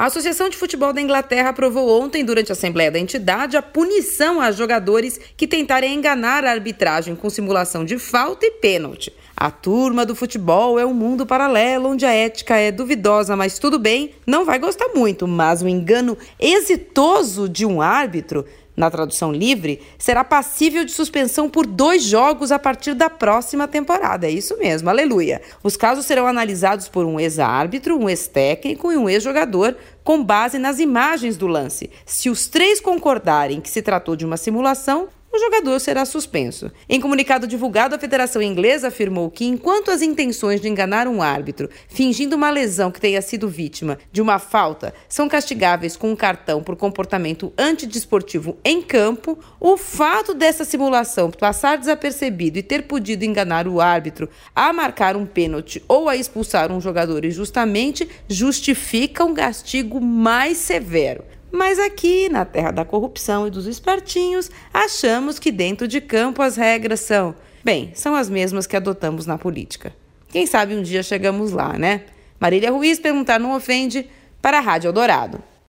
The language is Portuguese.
A Associação de Futebol da Inglaterra aprovou ontem, durante a Assembleia da entidade, a punição a jogadores que tentarem enganar a arbitragem com simulação de falta e pênalti. A turma do futebol é um mundo paralelo onde a ética é duvidosa, mas tudo bem, não vai gostar muito, mas o engano exitoso de um árbitro na tradução livre, será passível de suspensão por dois jogos a partir da próxima temporada. É isso mesmo, aleluia. Os casos serão analisados por um ex-árbitro, um ex-técnico e um ex-jogador com base nas imagens do lance. Se os três concordarem que se tratou de uma simulação, jogador será suspenso. Em comunicado divulgado, a Federação Inglesa afirmou que, enquanto as intenções de enganar um árbitro, fingindo uma lesão que tenha sido vítima de uma falta, são castigáveis com um cartão por comportamento antidesportivo em campo, o fato dessa simulação passar desapercebido e ter podido enganar o árbitro a marcar um pênalti ou a expulsar um jogador injustamente justifica um castigo mais severo. Mas aqui, na terra da corrupção e dos espertinhos, achamos que dentro de campo as regras são, bem, são as mesmas que adotamos na política. Quem sabe um dia chegamos lá, né? Marília Ruiz perguntar não ofende para a Rádio Eldorado.